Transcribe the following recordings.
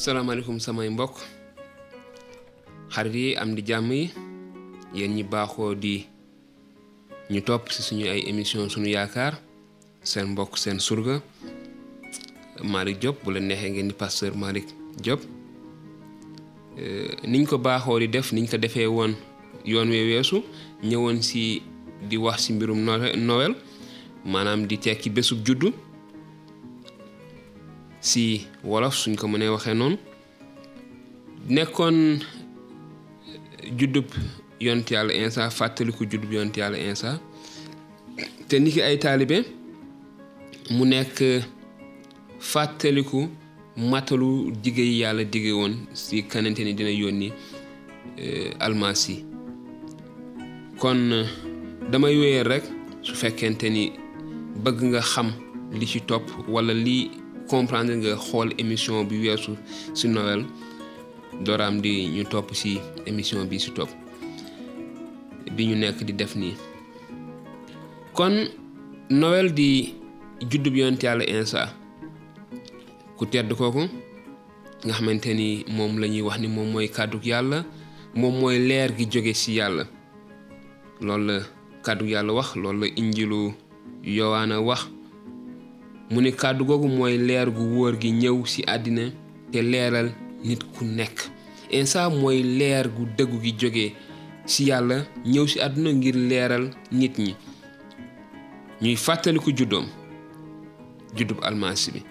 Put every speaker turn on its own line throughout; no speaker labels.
salaamaaleykum samay mbokk xarit yi am di jàmm yi yéen ñi baaxoo di ñu topp ci suñu ay émission suñu yaakaar seen mbokk seen surga Malick Diop bu la neexee ngeen di pasteur Malick Diop Euh, niñ ko baaxoo di def niñ ko defee woon yoon wee weesu ñëwoon si di wax si mbirum Noël maanaam di tekki bésub juddu si wolof suñ ko mënee waxee noonu nekkoon euh, juddub yont yàlla insa fàttaliku juddub yont yàlla insa te niki ay taalibe mu nekk fàttaliku matalu digge yi yàlla digge woon si kanante ni dina yónni eh, almasi kon eh, damay wéyal rek su fekkente ni bëgg nga xam li ci topp wala li comprendre nga xool émission bi weesu si Noël dooraam di ñu topp si émission bi si topp bi ñu nekk di def nii kon Noël di juddub yonent yàlla Insa ku tedd kooku nga xamante ni moom la ñuy wax ni moom mooy kàddug yàlla moom mooy leer gi jóge ci yàlla loolu la kàddu yàlla wax loolu la injilu yowaana wax mu ne kàddu googu mooy leer gu wóor gi ñëw ci àddina te leeral nit ku nekk Insa mooy leer gu dëggu gi jóge ci yàlla ñëw ci àdduna ngir leeral nit ñi ñuy fàttaliku juddoom juddub almasi bi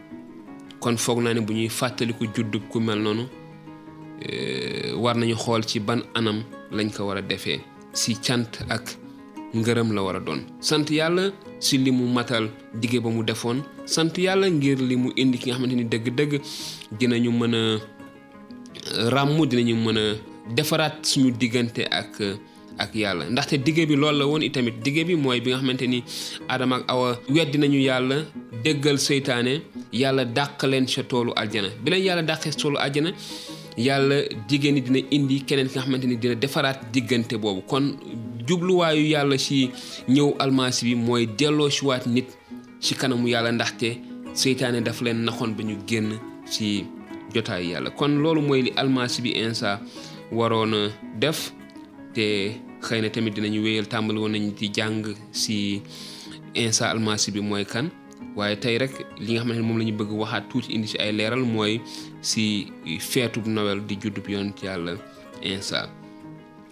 kon foog naa ne bu ñuy fàttaliku juddub ku mel noonu eh, war nañu xool ci ban anam lañ ko war a defee si cant ak ngërëm la war a doon sant yàlla si li mu matal dige ba mu defoon sant yàlla ngir li mu indi ki nga xamante ni dëgg-dëgg dinañu mën a eh, ràmm dinañu mën a defaraat suñu diggante ak eh, ak yàlla ndaxte dige bi loolu la woon itamit dige bi mooy bi nga xamante ni Adama ak Awa weddi nañu yàlla déggal seytaane yàlla dàq leen sa toolu aljana bi leen yàlla dàqee sa toolu aljana yàlla dige ni dina indi keneen ki nga xamante ni dina defaraat diggante boobu kon jubluwaayu yàlla si ñëw almasi bi mooy delloo si waat nit ci kanamu yàlla ndaxte seytaane daf leen naxoon ba ñu génn ci jotaayu yàlla kon loolu mooy li almasi bi insa waroon a def te xëy na tamit dinañu wéyal tàmbali woon nañu di jàng si Insa Almasi bi mooy kan waaye tey rek li nga xamante ne moom la ñu bëgg waxaat tuuti indi si ay leeral mooy si feetub Noël di juddub yonent yàlla Insa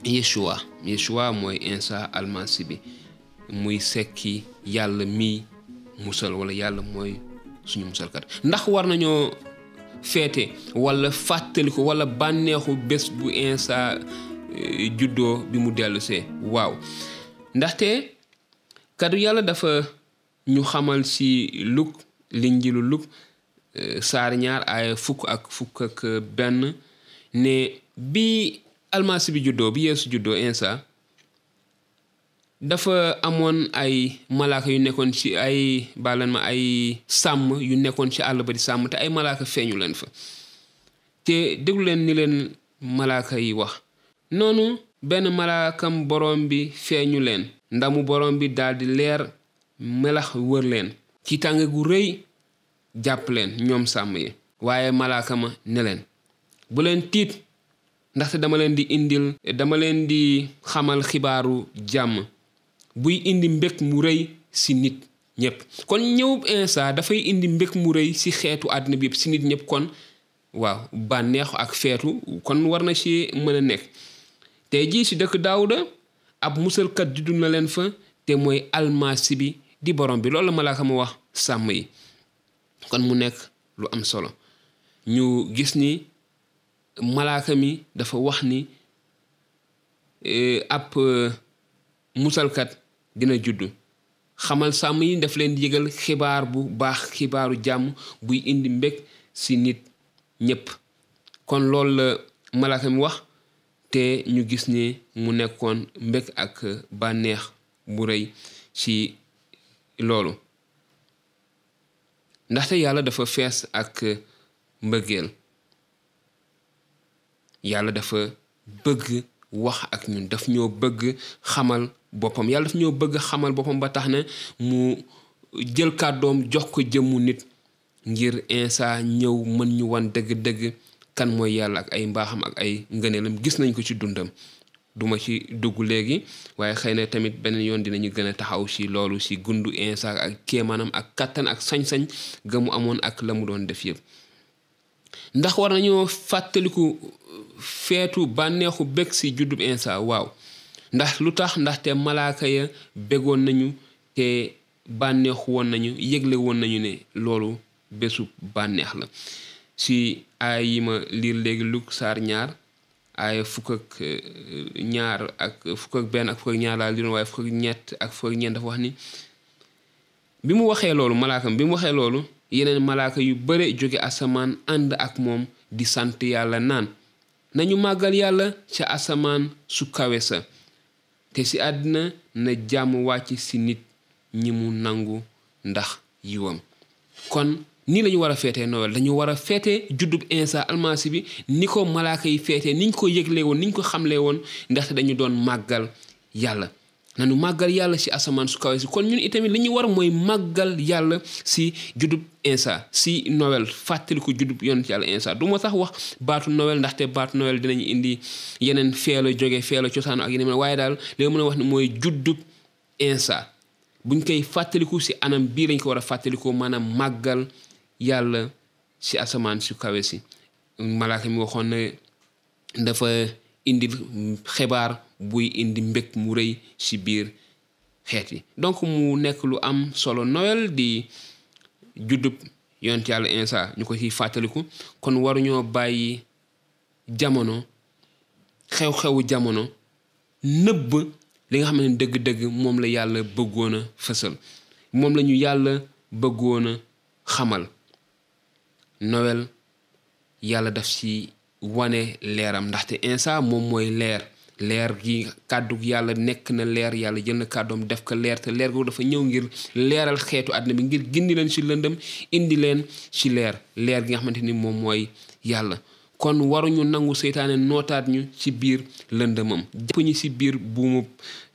Yeshua Yeshua mooy Insa Almasi bi muy sekki yàlla mii musal wala yàlla mooy suñu musalkat ndax war nañoo feete wala fàttaliku wala bànneexu bés bu insa eh, juddoo bi mu dellusee waaw ndaxte kaddu yàlla dafa ñu xamal si luk linjilu luk eh, saar ñaar aaya fukk ak fukk ak benn ne bi almasi bi juddoo bi yeesu juddoo insa dafa amoon ay malaaka yu nekkoon ci ay baalan ma ay sàmm yu nekkoon ci àll ba di sàmm te ay malaaka feeñu leen fa te déglu leen ni leen malaaka yi wax noonu benn malaakam borom bi feeñu leen ndamu borom bi daldi leer melax wër leen ci tàng gu rëy jàpp leen ñoom sàmm yi waaye malaaka ma ne leen bu leen tiit Ndaxte dama leen di indil, dama leen di xamal xibaaru jàmm buy indi mbég mu rëy ci nit ñépp. Kon ñëwub Iisaa dafay indi mbég mu rëy ci xeetu àddina bi yépp, ci nit ñépp. Kon waaw, bànneexu ak feetu kon war na ci mën a nekk. Tey jii ci dëkk Daawuda, ab Musalkat juddu na leen fa, te mooy Almasi bi, di Boroom bi. Loolu la malaaka ma wax sàmm yi. Kon mu nekk lu am solo, ñu gis ni malaaka mi dafa wax ni ab musalkat dina juddu xamal sàmm yi daf leen yëgal xibaar bu baax xibaaru jàmm buy indi mbég si nit ñépp kon loolu la malaaka mi wax te ñu gis ne mu nekkoon mbég ak bànneex bu rëy ci loolu ndaxte yàlla dafa fees ak mbëggeel yàlla dafa bëgg wax ak ñun daf ñoo bëgg xamal boppam yàlla daf ñoo bëgg xamal boppam ba tax na mu jël kàddoom jox ko jëmmu nit ngir insa ñëw mën ñu wan dëgg-dëgg kan mooy yàlla ak ay mbaaxam ak ay ngëneelam gis nañ ko ci dundam duma ci dugg léegi waaye xëy na tamit beneen yoon dinañu gën a taxaw ci loolu ci gundu Insa ak kéemaanam ak kàttan ak sañ-sañ ga mu amoon ak la mu doon def yëpp ndax war nañoo fàttaliku feetu bànneexu bég ci juddub Insa waaw ndax lu tax ndaxte malaaka ya bégoon nañu te bànneexu woon nañu yëgle woon nañu ne loolu bésu bànneex la ci aay yi ma liir léegi Luk saar ñaar aaya fukk ak ñaar ak fukk ak benn ak fukk ak ñaar laa liroon waaye fukk ak ñett ak fukk ak ñeent dafa wax ni bi mu waxee loolu malaakam bi mu waxee loolu yeneen malaaka yu bare jóge asamaan ànd ak moom di sant yàlla naan nañu màggal yàlla ca asamaan su kawe sa Te ci àddina na jàmm wàcc ci nit ñi mu nangu ndax yiwam. Kon nii lañu war a feetee Nowel. Dañu war a feete juddub Iisaa Almasi bi ni ko malaaka yi feetee, ni ñu ko yéglee woon, ni ñu ko xamlee woon, ndaxte dañu doon màggal Yàlla. Nanu màggal Yàlla ci asamaan su kawe si. Kon ñun itamit li ñu war mooy màggal Yàlla ci juddub. Insa si Noël fàttaliku juddub yonent yàlla Insa du ma sax wax baatu Noël ndaxte baatu Noël dinañu indi yeneen feela jóge feela cosaan ak yeneen waaye daal li mën a wax ni mooy juddub Insa buñ koy fàttaliku si anam bii lañ ko war a fàttalikoo maanaam màggal yàlla si asamaan su kawe si malaaka mi waxoon na dafa indi xibaar buy indi mbég mu rëy si biir xeet yi donc mu nekk lu am solo Noël di juddub yonent yàlla Insa ñu ko ciy fàttaliku kon waruñoo bàyyi jamono xew-xewu jamono nëbb li nga xam ne dëgg-dëgg moom la yàlla bëggoon a fësal moom la ñu yàlla bëggoon a xamal Noël yàlla daf ci wane leeram ndaxte Insa moom mooy leer leer gi kàddu yàlla nekk na leer yàlla jël na kàddoom def ko leer te leer googu dafa ñëw ngir leeral xeetu àddina bi ngir gindi leen ci lëndëm indi leen ci leer leer gi nga xamante ni moom mooy yàlla kon waruñu nangu seytaane nootaat ñu ci biir lëndëmam jàpp ñu ci biir buumu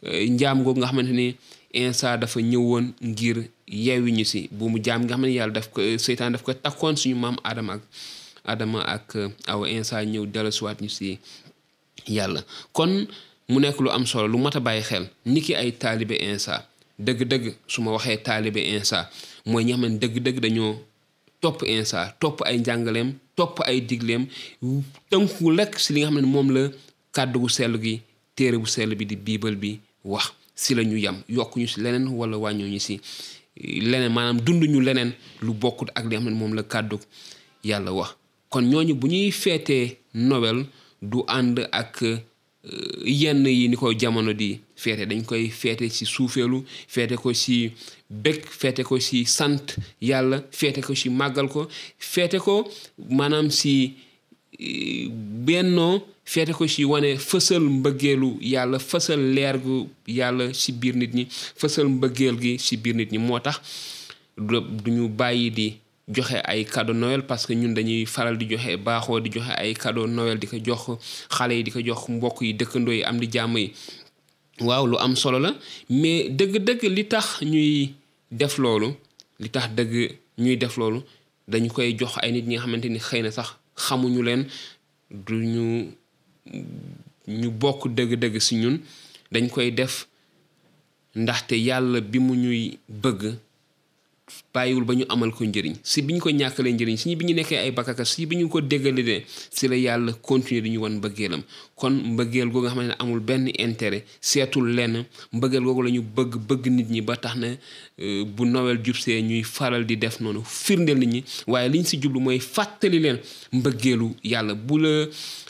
eh, njaam googu nga xamante ni insa dafa ñëwoon ngir yeewi ñu ci buumu jaam nga xam ne yàlla daf ko eh, seytaane daf ko takkoon suñu maam Adama ak Adama ak eh, aw insa ñëw dellusiwaat ñu ci yàlla kon mu nekk lu am solo lu mat a bàyyi xel niki ay taalibe insa dëgg-dëgg su ma waxee taalibe insa mooy ñi xam ne dëgg-dëgg dañoo topp insa topp ay njàngaleem topp ay digleem tënku lekk si li nga xam ne moom la kàddu gu sell gi téere bu sell bi di biibal bi wax si la ñu yem yokk ñu si leneen wala wàññoo ñu si leneen maanaam dund ñu leneen lu bokkut ak li nga xam ne moom la kàddu yàlla wax kon ñooñu bu ñuy feetee Noël du ànd ak yenn yi ni ko jamono di feete dañ koy feete ci suufeelu feete ko ci bég feete ko ci sant yàlla feete ko ci màggal ko feete ko maanaam ci eh, bennoo feete ko ci wane fësal mbëggeelu yàlla fësal leer gu yàlla ci biir nit ñi fësal mbëggeel gi ci biir nit ñi moo tax du ñu bàyyi di joxe ay cadeau Noël parce que ñun dañuy faral di joxe baaxoo di joxe ay cadeau Noël di ko jox xale yi di ko jox mbokk yi dëkkandoo yi am di jàmm yi waaw lu am solo la mais dëgg-dëgg li tax ñuy def loolu li tax dëgg ñuy def loolu dañu koy jox ay nit ñi nga xamante ni xëy na sax xamuñu leen du ñu ñu bokk dëgg-dëgg si ñun dañ koy def ndaxte yàlla bi mu ñuy bëgg bàyyiwul ba ñu amal ko njëriñ si bi ñu ko ñàkkalee njëriñ si bi ñu nekkee ay bakkaka si bi ñu ko déggalee de si la yàlla continuer di ñu wan mbëggeelam kon mbëggeel googu nga xam ne amul benn intérêt seetul lenn mbëggeel googu la ñu bëgg bëgg nit ñi ba tax na euh, bu Noël jubsee ñuy faral di def noonu firndeel nit ñi waaye liñ si jublu mooy fàttali leen mbëggeelu yàlla bu la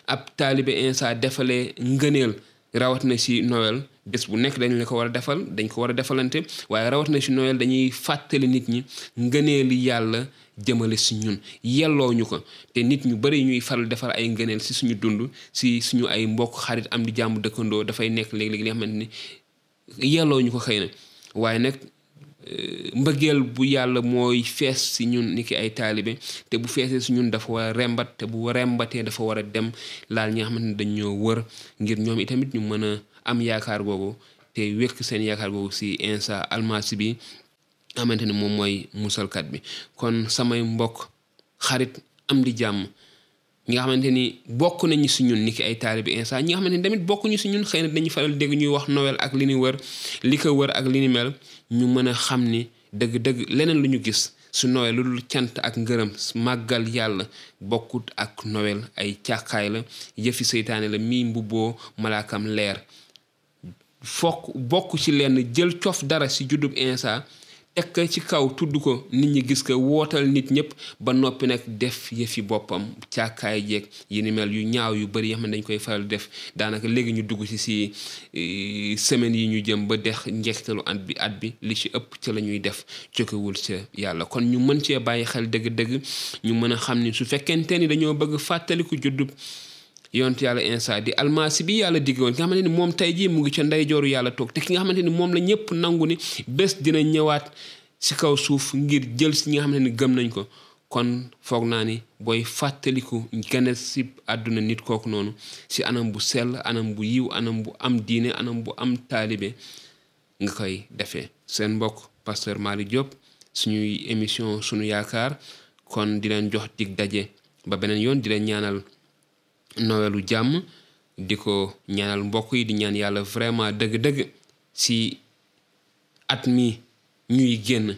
ab taalibe insa defalee ngëneel rawat na si Noël bés bu nekk dañ la ko war a defal dañ ko war a defalante waaye rawat na si Noël dañuy fàttali nit ñi ngëneel li yàlla jëmale si ñun yelloo ñu ko te nit ñu bari ñuy faral defal ay ngëneel si suñu dund si suñu ay mbokk xarit am di jàmm dëkkandoo dafay nekk léeg-léeg li nga xamante ni yelloo ñu ko xëy na waaye nag euh, mbëggeel bu yàlla mooy fees si ñun ni ki ay taalibe te bu feesee si ñun dafa war a rembat te bu rembatee dafa war a dem laal ñi nga xamante ne dañ ñoo wër ngir ñoom itamit ñu mën a am yaakaar googu te wékk seen yaakaar googu si insa almasi bi xamante ne moom mooy musalkat bi kon samay mbokk xarit am di jàmm ñi nga xamante ni bokk nañu si ñun ni ki ay taalibi Insa ñi nga xamante ni tamit bokkuñu si ñun xëy na dañuy faral dégg ñuy wax Noël ak li ni wër li ko wër ak li ni mel ñu mën a xam ni dëgg-dëgg leneen lu ñu gis su Noël lu dul cant ak ngërëm màggal yàlla bokkut ak Noël ay càqaay la yëfi seytaane la mii mbubboo malaakam leer fokk bokk ci lenn jël cof dara ci juddub Insa teg ko ci kaw tudd ko nit ñi gis ko wootal nit ñëpp ba noppi nag def yëfi boppam càkkaay jeeg yi ni mel yu ñaaw yu bëri yoo xam ne dañ koy faral def daanaka léegi ñu dugg ci si e, semaines yi ñu jëm ba dex njeextalu at bi at bi li ci ëpp ca la ñuy def jógewul ca yàlla kon ñu mën cee bàyyi xel dëgg-dëgg ñu mën a xam ni su fekkente ni dañoo bëgg fàttaliku juddub yonent yàlla Insa di almasi bi yàlla digg woon ki nga xamante ni moom tey jii mu ngi ca ndeyjooru yàlla toog te ki nga xamante ni moom la ñëpp nangu ni bés dina ñëwaat si kaw suuf ngir jël si ñi nga xamante ni gëm nañ ko kon foog naa ni booy fàttaliku gane si àdduna nit kooku noonu si anam bu sell anam bu yiw anam bu am diine anam bu am taalibe nga koy defee seen mbokk pasteur Malick Diop suñuy émission suñu yaakaar kon di leen jox dig daje ba beneen yoon di leen ñaanal nowelu jàmm di ko ñaanal mbokk yi di ñaan yàlla vraiment dëgg-dëgg si at mi ñuy génn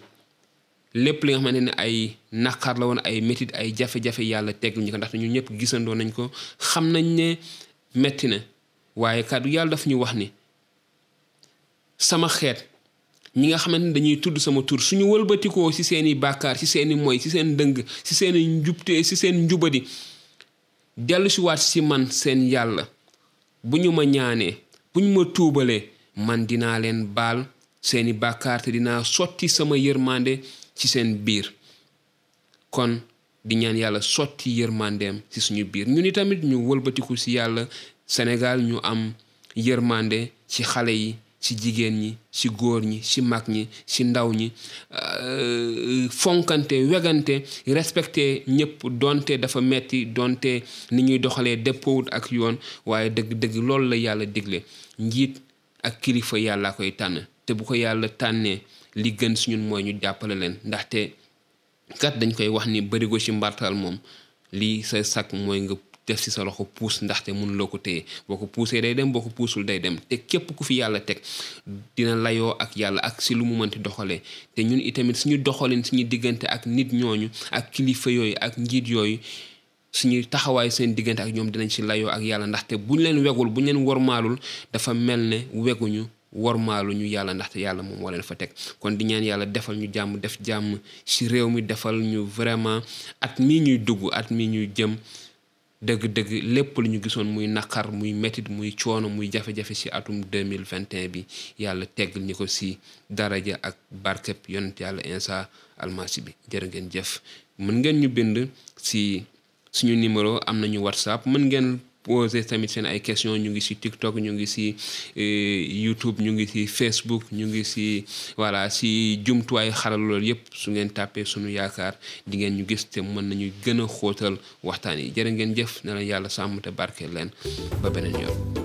lépp li nga xamante ne ay naqar la woon ay métit ay jafe-jafe yàlla teglu ñu ko ndaxte ñun ñëpp gisandoo nañ ko xam nañ ne metti na waaye kàddu yàlla daf ñu wax ni sama xeet ñi nga xamante ni dañuy tudd sama tur suñu wëlbatikoo ci seeni bàkkaar ci seeni moy ci seen dëng ci seeni njubte ci seen njubadi dellu si waat ci man seen yàlla bu ñu ma ñaanee bu ñu ma tuubalee man dinaa leen baal seeni bàkkaar te dinaa sotti sama yërmande ci seen biir kon di ñaan yàlla sotti yërmandeem ci suñu biir ñu ni tamit ñu wëlbatiku ci yàlla Sénégal ñu am yërmande ci xale yi ci jigéen ñi ci góor ñi ci mag ñi ci ndaw ñi euh, fonkante wegante respecté ñëpp donte dafa metti donte ni ñuy doxalee dëppoowut ak yoon waaye dëgg-dëgg loolu la yàlla digle njiit ak kilifa yàllaa koy tànn te bu ko yàlla tànnee li gën si ñun mooy ñu jàppale leen ndaxte kat dañ koy wax ni bërigo ci mbartal moom lii sa sakk mooy nga def si sa loxo puus ndaxte mun loo ko téye boo ko puusee day dem boo ko puusul day dem te képp ku fi yàlla teg dina layoo ak yàlla ak si lu mu mënti doxalee te ñun itamit suñu doxalin suñu diggante ak nit ñooñu ak kilifa yooyu ak njiit yooyu suñuy taxawaay seen diggante ak ñoom dinañ ci layoo ak yàlla ndaxte bu ñu leen wegul bu ñu leen wormaalul dafa mel ne weguñu wormaalu ñu yàlla ndaxte yàlla moom moo leen fa teg kon di ñaan yàlla defal ñu jàmm def jàmm ci réew mi defal ñu vraiment at mii ñuy dugg at mii ñuy jëm dëgg-dëgg lépp lu ñu gisoon muy naqar muy métit muy coono muy jafe-jafe ci atum 2021 bi yàlla tegg ñi ko ci daraja ak barkeb yonent yàlla insa almasi bi jërë ngeen jëf mën ngeen ñu bind si suñu numéro am nañu whatsapp mën ngeen poser tamit seen ay question ñu ngi si TikTok ñu ngi si euh, YouTube ñu ngi si Facebook ñu ngi si voilà si jumtuwaayu xaral loolu yëpp su ngeen tàppee suñu yaakaar di ngeen ñu gis te mën nañu gën a xóotal waxtaan yi jërë ngeen jëf na la yàlla sàmm te barkeel leen ba beneen yoon